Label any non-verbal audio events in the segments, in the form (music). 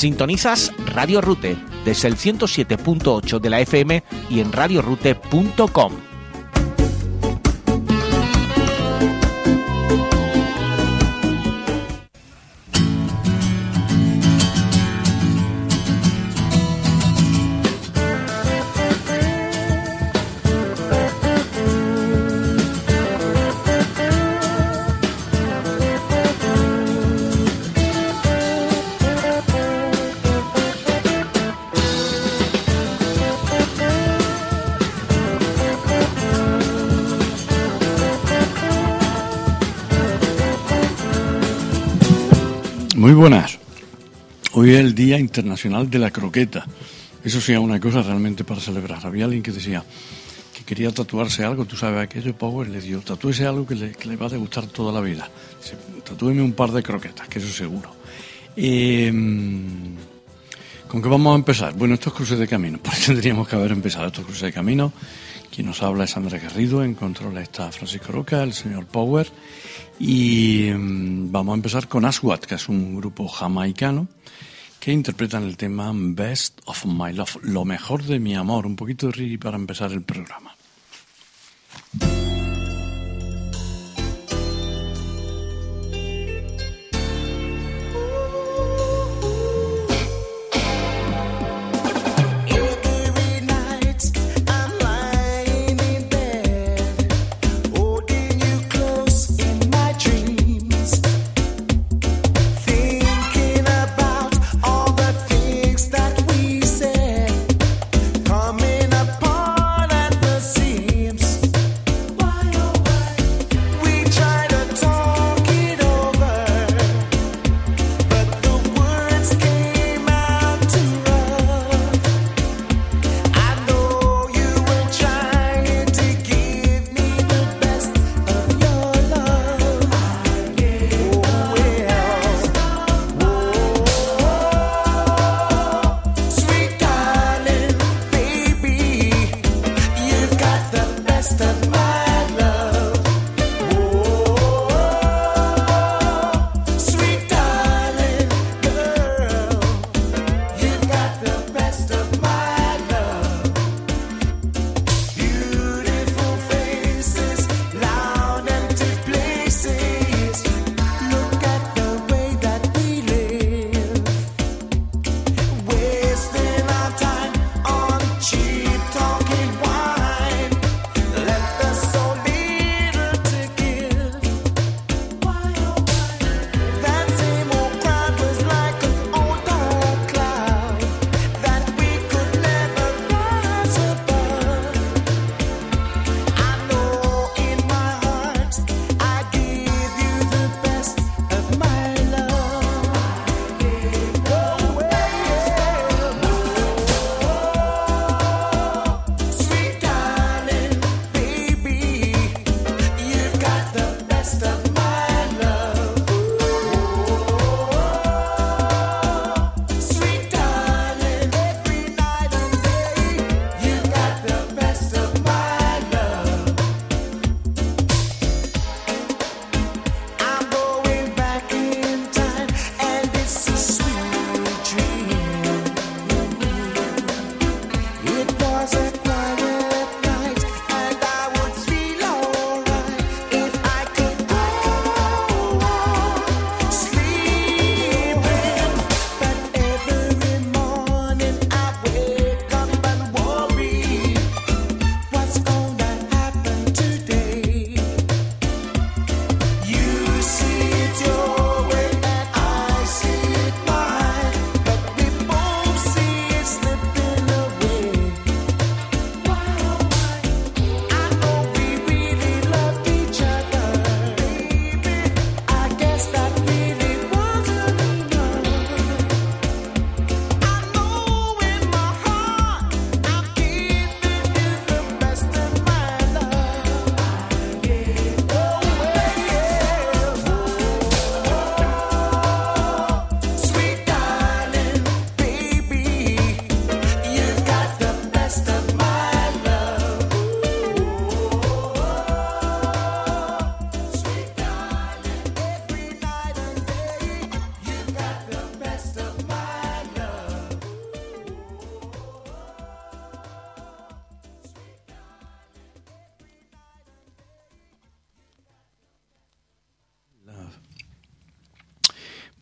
Sintonizas Radio Rute desde el 107.8 de la FM y en radiorute.com. Muy buenas. Hoy es el Día Internacional de la Croqueta. Eso sí, una cosa realmente para celebrar. Había alguien que decía que quería tatuarse algo, tú sabes, aquello Power le dio, tatúese algo que le, va a gustar toda la vida. Dice, tatúeme un par de croquetas, que eso seguro. Eh, ¿Con qué vamos a empezar? Bueno, estos cruces de camino. (laughs) Por eso tendríamos que haber empezado estos cruces de camino. Quien nos habla es Andrés Garrido, en control está Francisco Roca, el señor Power. Y mm, vamos a empezar con Aswad, que es un grupo jamaicano que interpretan el tema Best of My Love, lo mejor de mi amor. Un poquito de reggae para empezar el programa.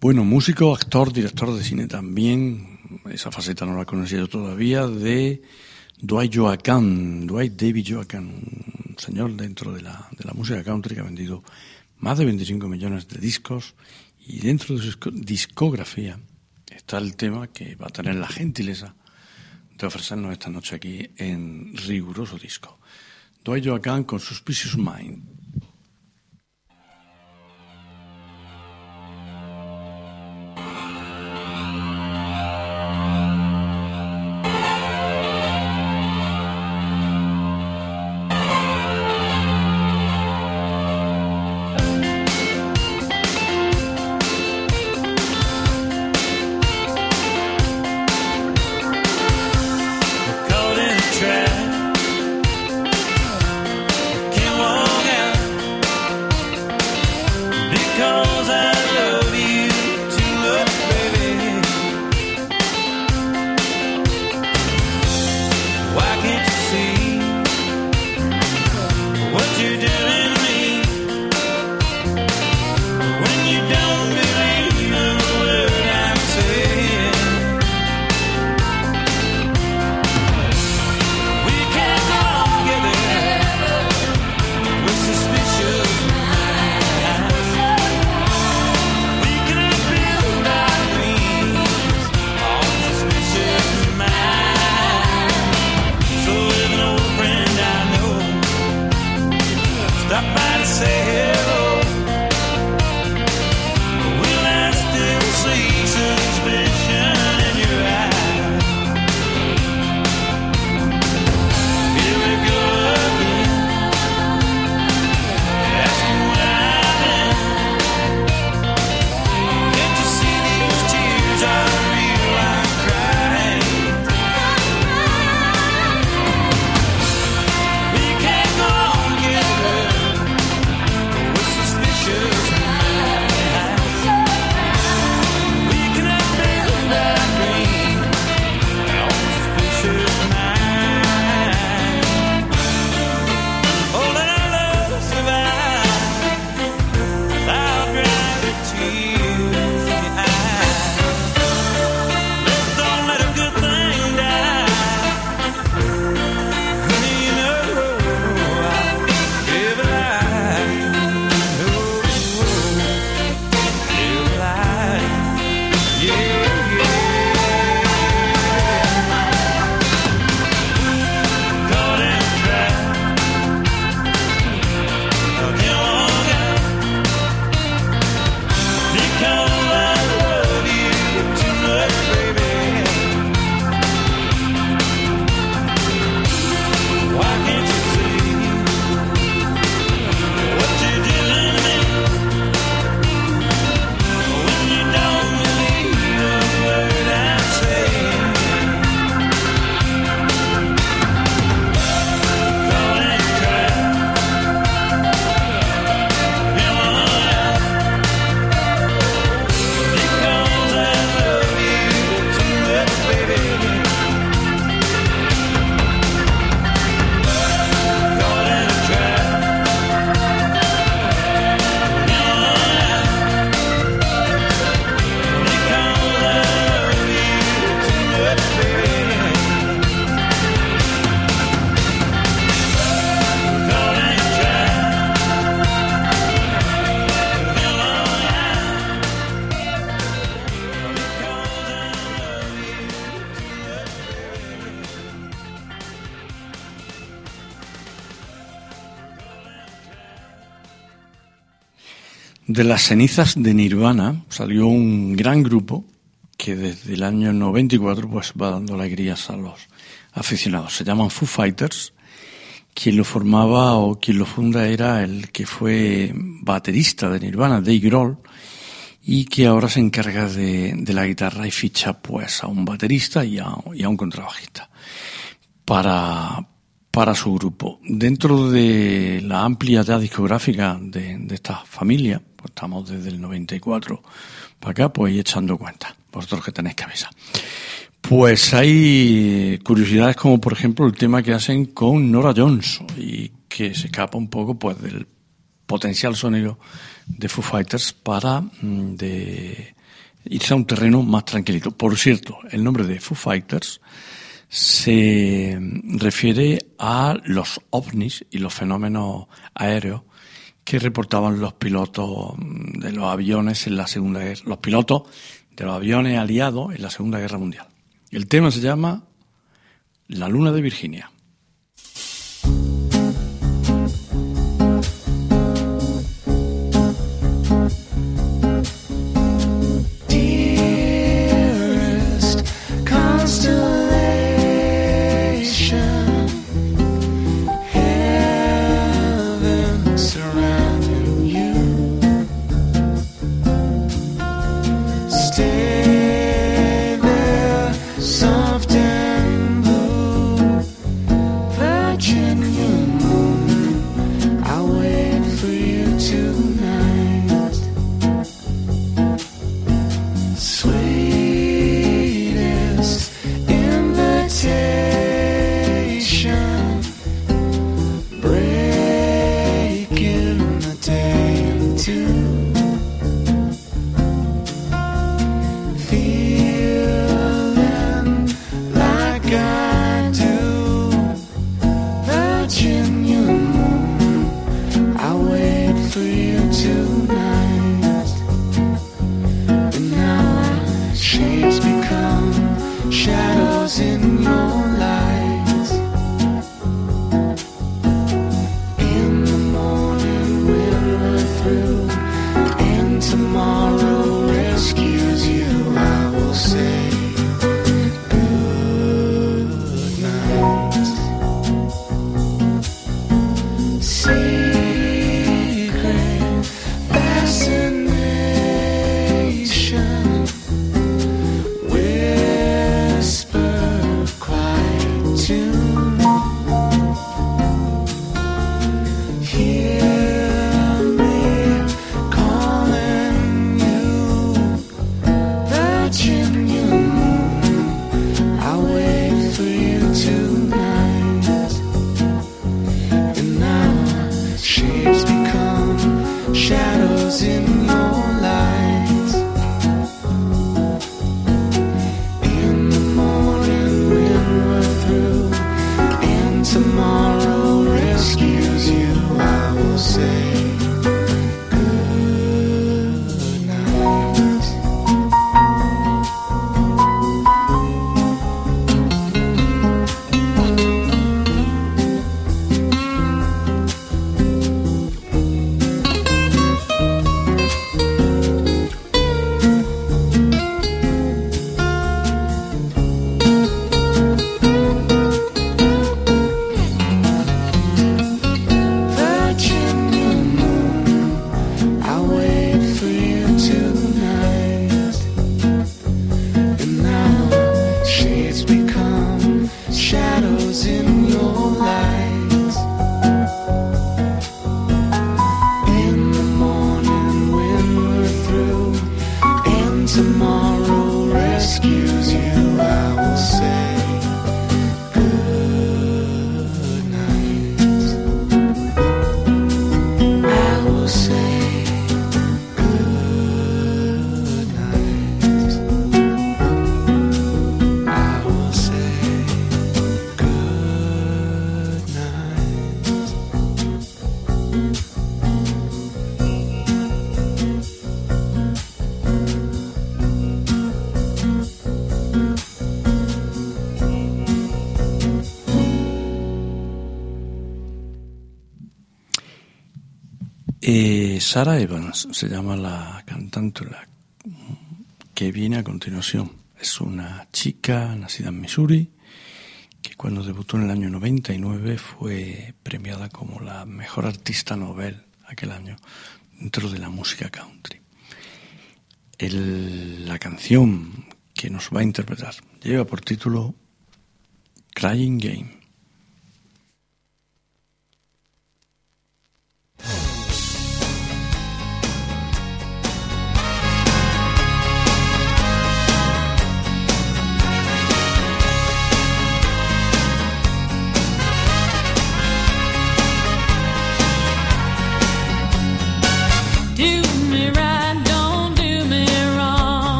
Bueno, músico, actor, director de cine también, esa faceta no la conocía yo todavía, de Dwight Joaquin, Dwight David Joaquin, un señor dentro de la, de la música country que ha vendido más de 25 millones de discos y dentro de su disco- discografía está el tema que va a tener la gentileza de ofrecernos esta noche aquí en riguroso disco. Dwight Joaquin con Suspicious Mind. Say De las cenizas de Nirvana salió un gran grupo que desde el año 94 pues va dando alegrías a los aficionados. Se llaman Foo Fighters. Quien lo formaba o quien lo funda era el que fue baterista de Nirvana, Dave Grohl, y que ahora se encarga de, la guitarra y ficha pues a un baterista y a, un contrabajista para, para su grupo. Dentro de la amplia edad discográfica de esta familia, pues estamos desde el 94 para acá, pues echando cuenta, vosotros que tenéis cabeza. Pues hay eh, curiosidades como por ejemplo el tema que hacen con Nora Jones y que se escapa un poco pues del potencial sonido de Foo Fighters para mm, de irse a un terreno más tranquilito. Por cierto, el nombre de Foo Fighters se refiere a los ovnis y los fenómenos aéreos que reportaban los pilotos mm, de los aviones en la Segunda Guerra, los pilotos de los aviones aliados en la Segunda Guerra Mundial. El tema se llama La Luna de Virginia. Eh, Sara Evans se llama la cantántula que viene a continuación. Es una chica nacida en Missouri que cuando debutó en el año 99 fue premiada como la mejor artista novel aquel año dentro de la música country. La canción que nos va a interpretar lleva por título Crying Game.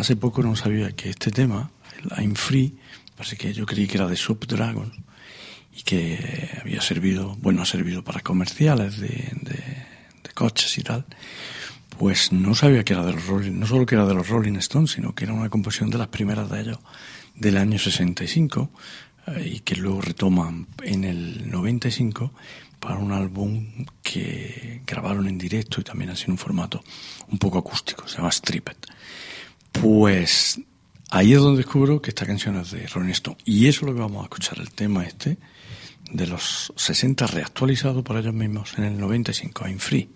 Hace poco no sabía que este tema, el I'm Free, parece que yo creí que era de Subdragon y que había servido, bueno, ha servido para comerciales de, de- de coches y tal. Pues no sabía que era de los Rolling, no solo que era de los Rolling Stones, sino que era una composición de las primeras de ellos del año 65 eh, y que luego retoman en el 95 para un álbum que grabaron en directo y también así en un formato un poco acústico, se llama Stripped. Pues ahí es donde descubro que esta canción es de Rolling Stone. Y eso es lo que vamos a escuchar, el tema este de los 60 reactualizado por ellos mismos en el 95, I'm Free.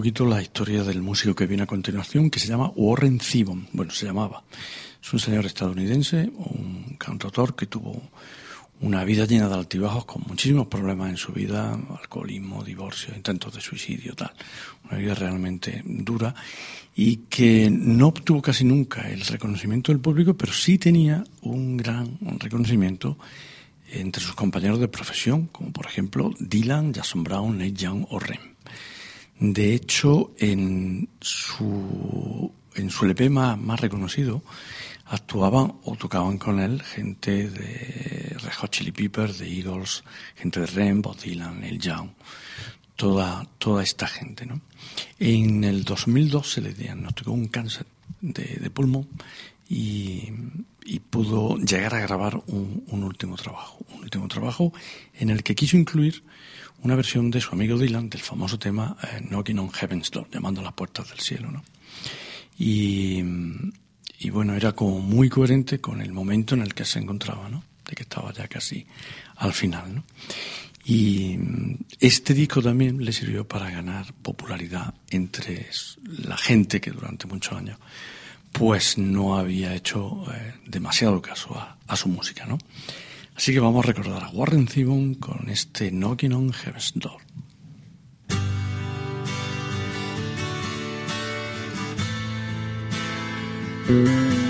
Poquito la historia del músico que viene a continuación, que se llama Warren Zevon. Bueno, se llamaba. Es un señor estadounidense, un cantautor que tuvo una vida llena de altibajos, con muchísimos problemas en su vida, alcoholismo, divorcio, intentos de suicidio, tal. Una vida realmente dura y que no obtuvo casi nunca el reconocimiento del público, pero sí tenía un gran reconocimiento entre sus compañeros de profesión, como por ejemplo Dylan, Jason Brown, Nate Young o. De hecho, en su, en su LP más, más reconocido, actuaban o tocaban con él gente de Red Hot Chili Peppers, de Eagles, gente de Rem, Bob Dylan, Neil Young, toda, toda esta gente. ¿no? En el 2002 se le diagnosticó un cáncer de, pulmón y, y pudo llegar a grabar un, un último trabajo. Un último trabajo en el que quiso incluir una versión de su amigo Dylan del famoso tema eh, Knocking on Heaven's Door, llamando a las puertas del cielo. ¿no? y, bueno, era como muy coherente con el momento en el que se encontraba, ¿no? De que estaba ya casi al final, ¿no? Y mm, este disco también le sirvió para ganar popularidad entre la gente que durante muchos años pues no había hecho eh, demasiado caso a, a su música, ¿no? Así que vamos a recordar a Warren Zevon con este Knocking on Heaven's Door. Mama,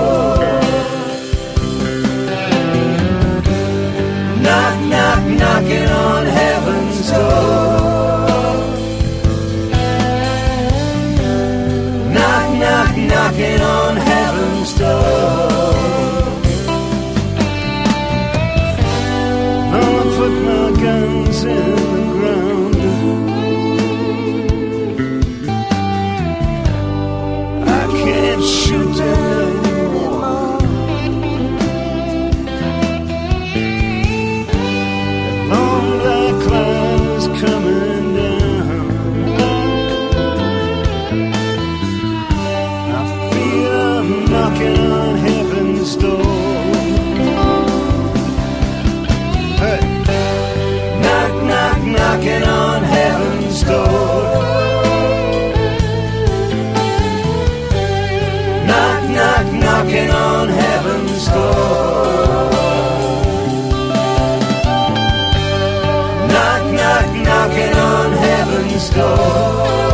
Knocking on heaven's door.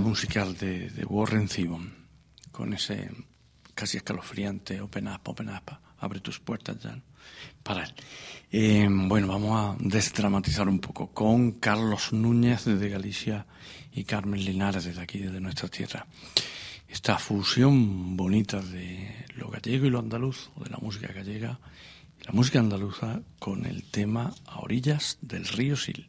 Musical de, de Warren Zevon con ese casi escalofriante Open Up, Open Up, abre tus puertas ya para él. Eh, bueno, vamos a desdramatizar un poco con Carlos Núñez desde Galicia y Carmen Linares desde aquí, desde nuestra tierra. Esta fusión bonita de lo gallego y lo andaluz, o de la música gallega la música andaluza con el tema A orillas del río Sil.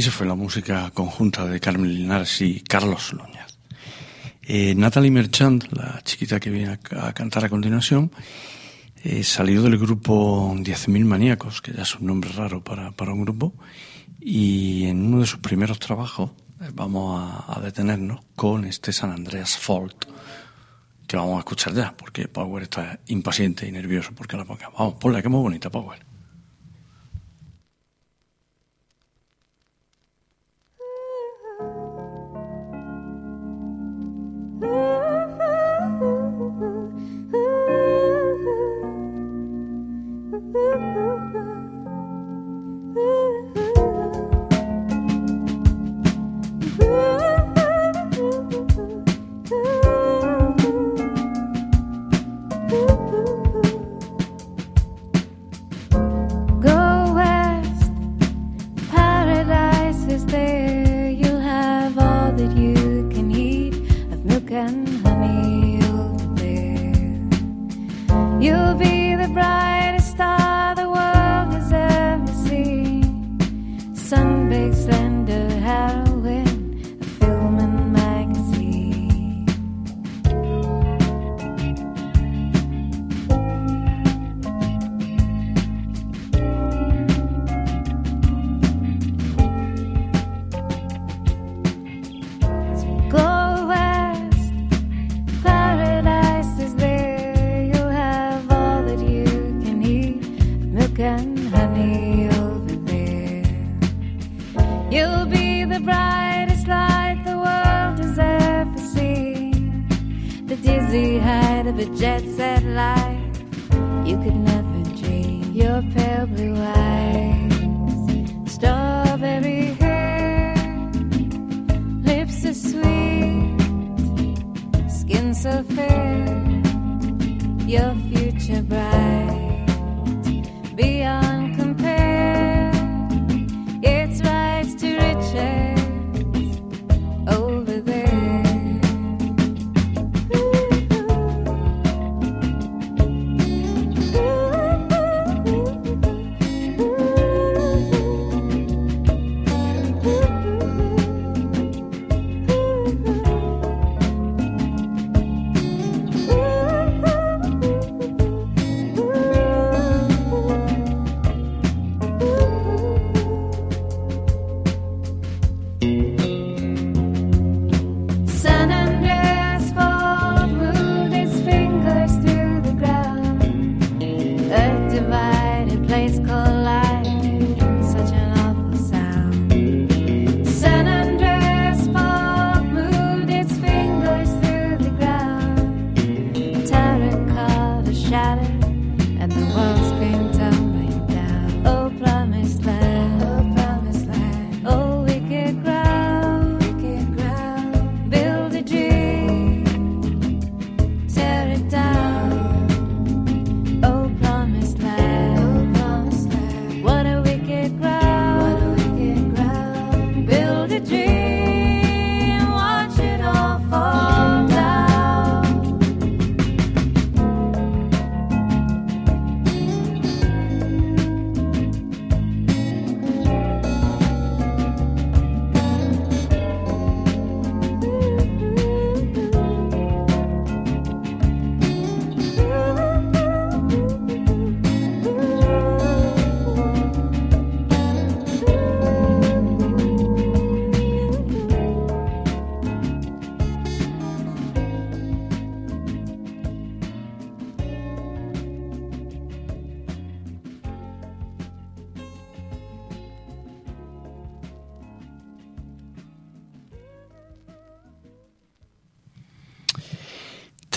Eso fue la música conjunta de Carmen Linares y Carlos Luñaz. Eh, Natalie Merchant, la chiquita que viene a, cantar a continuación, eh, salió del grupo 10.000 Maníacos, que ya es un nombre raro para, para, un grupo, y en uno de sus primeros trabajos eh, vamos a, detenernos con este San Andreas Fault, que vamos a escuchar ya, porque Power está impaciente y nervioso porque la pongamos. Vamos, ponla, que es muy bonita, Power. you could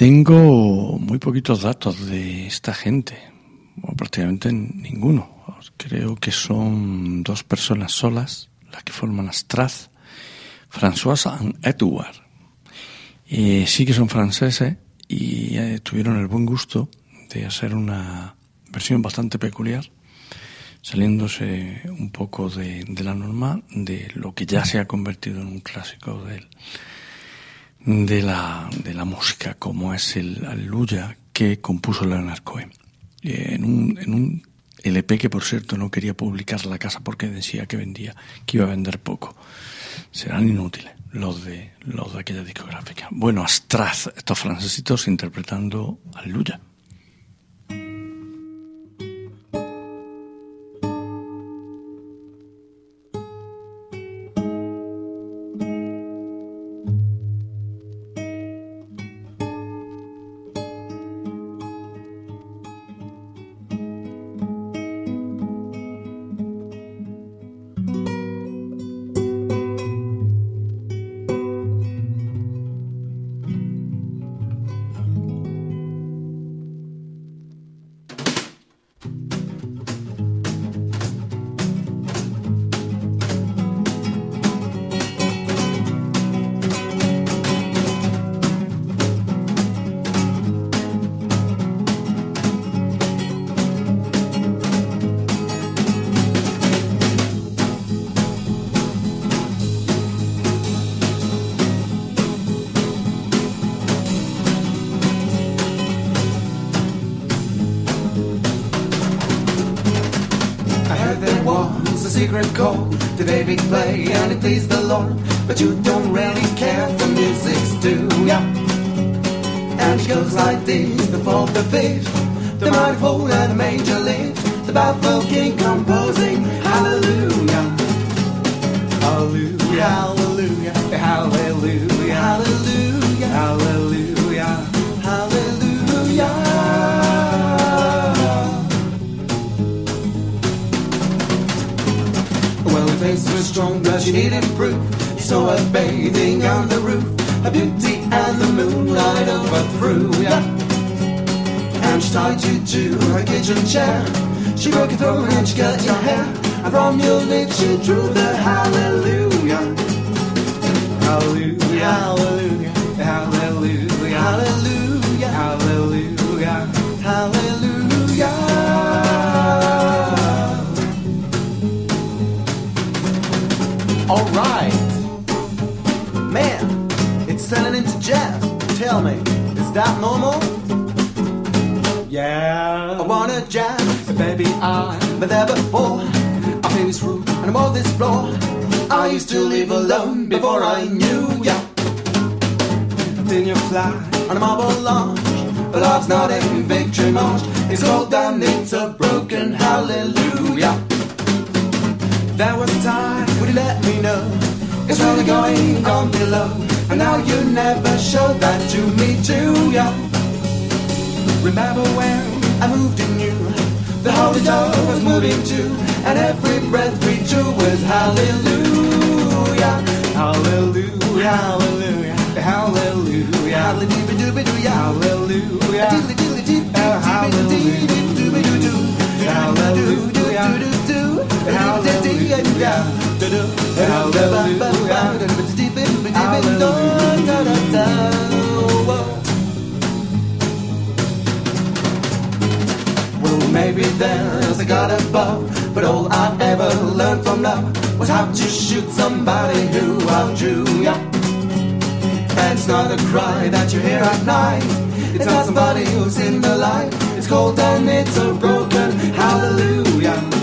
Tengo muy poquitos datos de esta gente, o prácticamente ninguno. Creo que son dos personas solas las que forman Astraz, François y Edouard. Eh, sí que son franceses y eh, tuvieron el buen gusto de hacer una versión bastante peculiar, saliéndose un poco de, de la norma, de lo que ya se ha convertido en un clásico del, de, la, de la música, como es el Aleluya que compuso Leonard Cohen. En un, en un LP que, por cierto, no quería publicar la casa porque decía que vendía, que iba a vender poco. Serán inútiles los de, los de aquella discográfica. Bueno, Astraz, estos francesitos interpretando Aleluya. Play and it pleased the Lord. But you don't really care for music, do ya? And it goes like this: the fourth, the fifth, the mighty fall and the major lift. The baffled king composing hallelujah, hallelujah, strong, but she needed proof. Saw her bathing on the roof, her beauty and the moonlight overthrew ya. And she tied you to her kitchen chair. She broke your throat and she cut your hair. And from your lips she drew the hallelujah. Hallelujah, hallelujah, hallelujah, hallelujah, hallelujah, hallelujah. Alright. Man, it's turning into jazz. Tell me, is that normal? Yeah. I wanna jazz, baby, I've been there before. I feel this room and I'm on this floor. I used to live alone before I knew ya. Then you fly on a marble launch. But love's not a victory march. It's all done, it's a broken hallelujah. There was a time, would you let me know? It's really going on below. And now you never showed that to me too, yeah. Remember when I moved in you? The holy dove was moving too. And every breath we drew was hallelujah. Hallelujah, hallelujah, hallelujah. Hallelujah, hallelujah. Well, maybe there's a God above, but all I ever learned from love was how to shoot somebody who outdrew ya. And it's not a cry that you hear at night. It's not somebody who's in the light. It's cold and it's a broken hallelujah.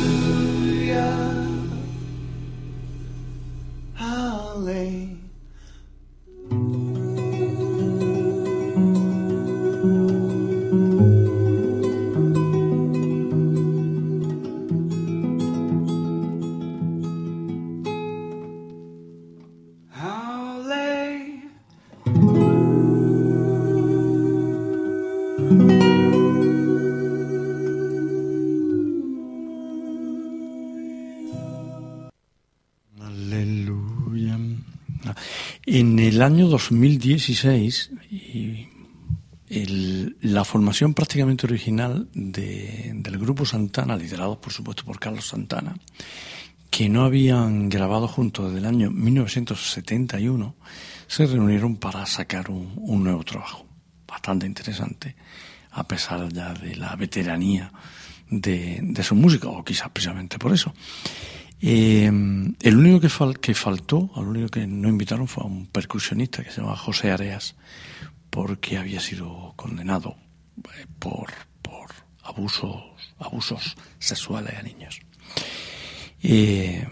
En el año 2016, y el- la formación prácticamente original de- del grupo Santana, liderados por supuesto por Carlos Santana, que no habían grabado juntos desde el año 1971, se reunieron para sacar un, un nuevo trabajo, bastante interesante, a pesar ya de la veteranía de, de su música, o quizás precisamente por eso. Eh, el único que, fal- que faltó, al único que no invitaron fue a un percusionista que se llamaba José Areas, porque había sido condenado eh, por, por abusos, abusos sexuales a niños. Eh,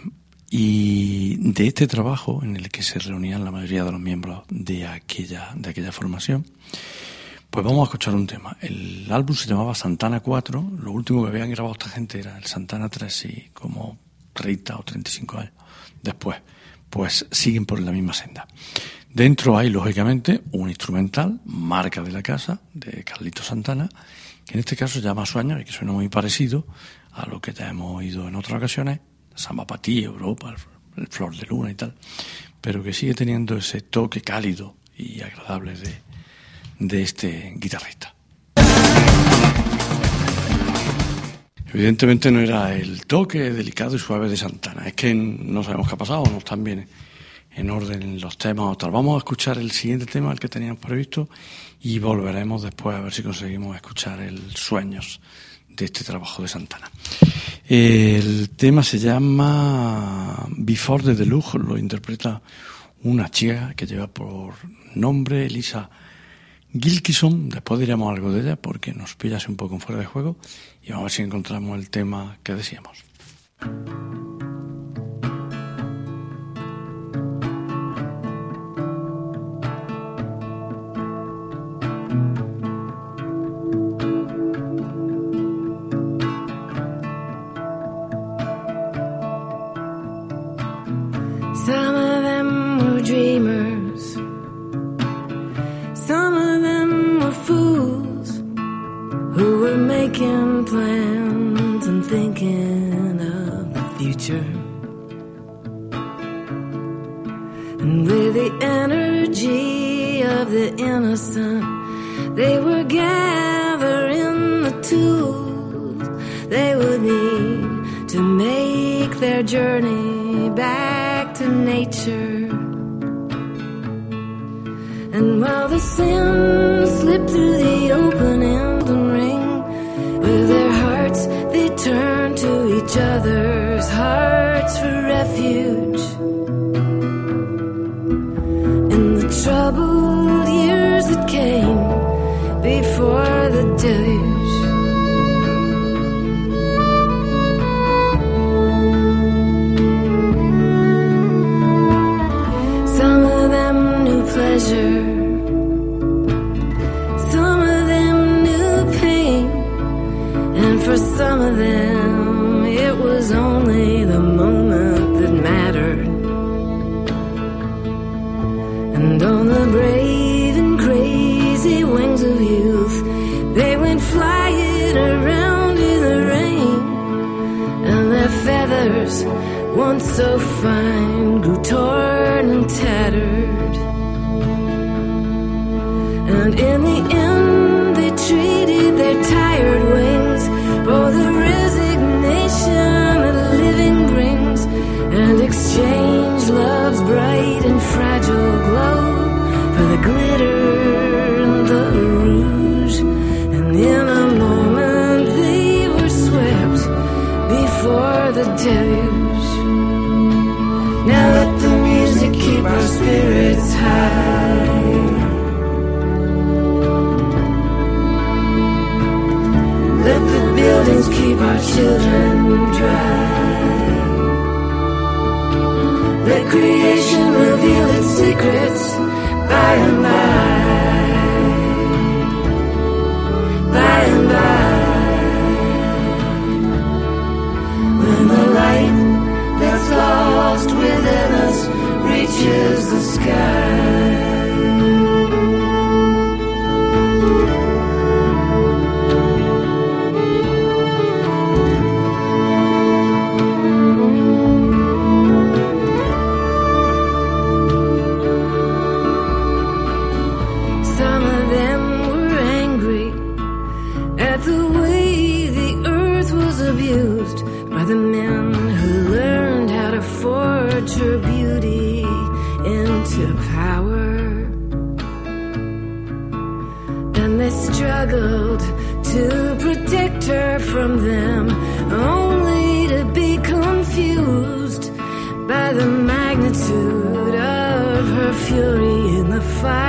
y de este trabajo en el que se reunían la mayoría de los miembros de aquella, de aquella formación, pues vamos a escuchar un tema. El álbum se llamaba Santana 4, lo último que habían grabado esta gente era el Santana 3 y como 30 o 35 años después, pues siguen por la misma senda. Dentro hay, lógicamente, un instrumental, marca de la casa, de Carlito Santana, que en este caso llama Sueños y que suena muy parecido a lo que ya hemos oído en otras ocasiones, Samba para ti, Europa, el Flor de Luna y tal, pero que sigue teniendo ese toque cálido y agradable de, de este guitarrista. Evidentemente no era el toque delicado y suave de Santana, es que no sabemos qué ha pasado, no están bien en orden los temas o tal. Vamos a escuchar el siguiente tema, el que teníamos previsto, y volveremos después a ver si conseguimos escuchar el Sueños de este trabajo de Santana. El tema se llama Before the Deluxe, lo interpreta una chica que lleva por nombre Elisa Gilkison, después diremos algo de ella porque nos pillas un poco en fuera de juego y vamos a ver si encontramos el tema que decíamos. Once so fine, grew torn and tattered. And in the end, Now let the music keep our spirits high. Let the buildings keep our children dry. Let creation reveal its secrets by and by. Reaches the sky. from them, only to be confused by the magnitude of her fury in the fire.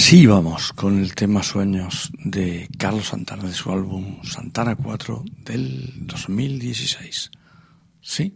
así vamos con el tema Sueños de Carlos Santana de su álbum Santana 4 del 2016. ¿Sí?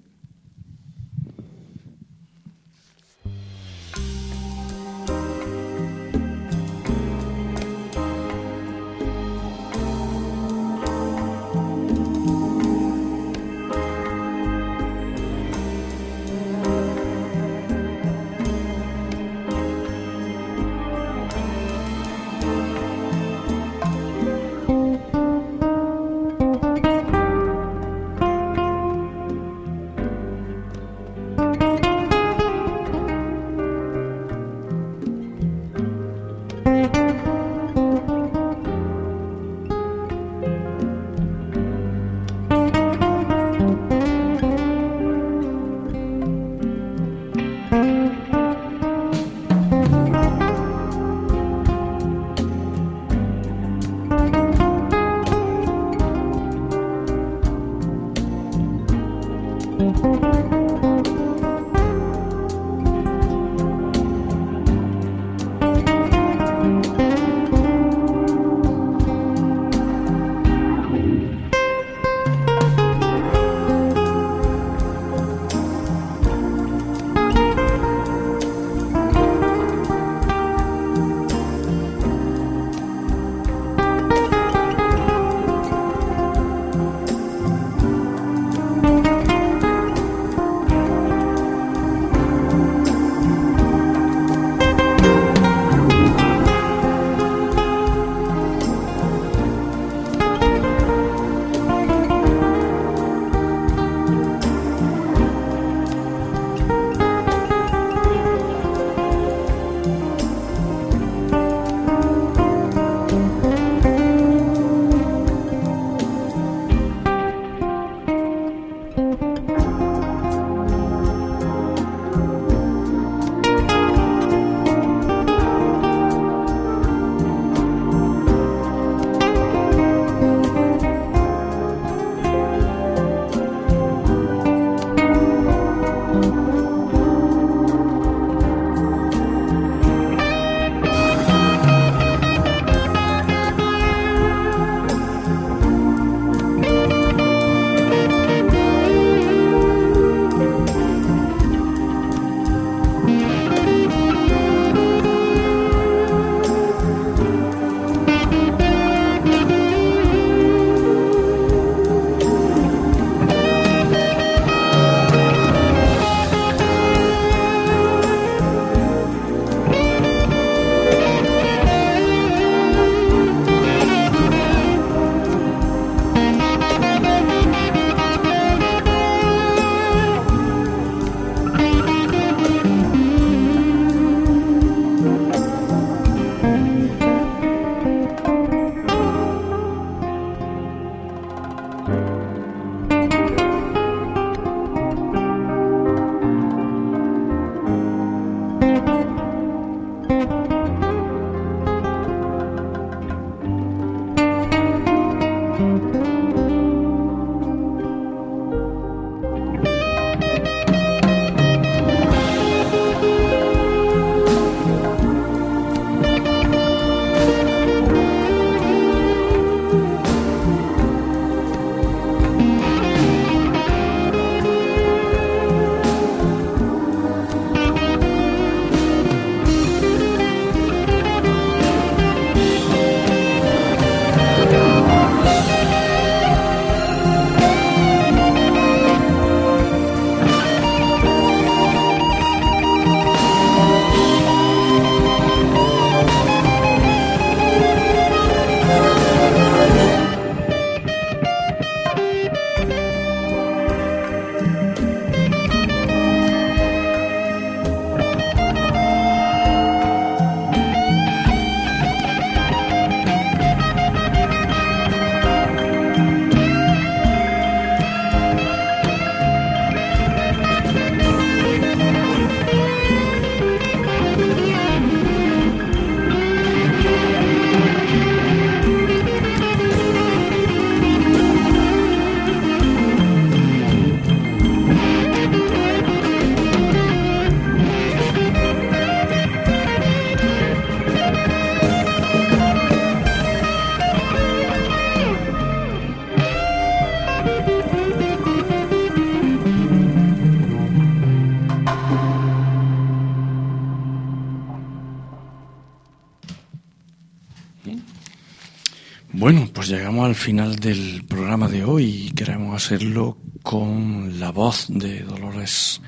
Pues llegamos al final del programa de hoy y queremos hacerlo con la voz de Dolores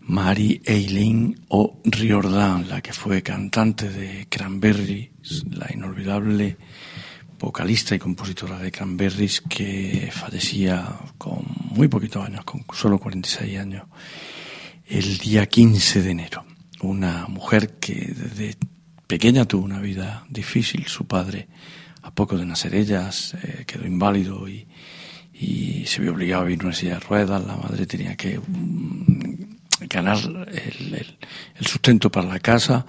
Mary Eileen o Riordan, la que fue cantante de Cranberries, la inolvidable vocalista y compositora de Cranberries que fallecía con muy poquitos años, con solo 46 años, el día 15 de enero. Una mujer que desde pequeña tuvo una vida difícil, su padre a poco de nacer ellas eh, quedó inválido y, se vio obligado a vivir en una silla de ruedas, la madre tenía que mm, ganar el, sustento para la casa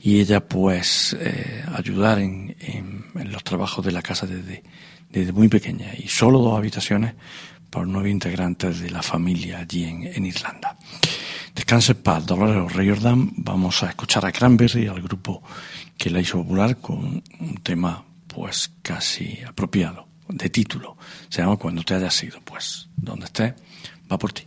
y ella pues eh, ayudar en, los trabajos de la casa desde, desde muy pequeña y solo dos habitaciones por nueve integrantes de la familia allí en, Irlanda. Descanse paz, Dolores Riordan. Vamos a escuchar a Cranberry, al grupo que la hizo popular, con un tema pues casi apropiado, de título. Se llama Cuando te hayas ido. Pues, donde esté, va por ti.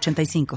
906985.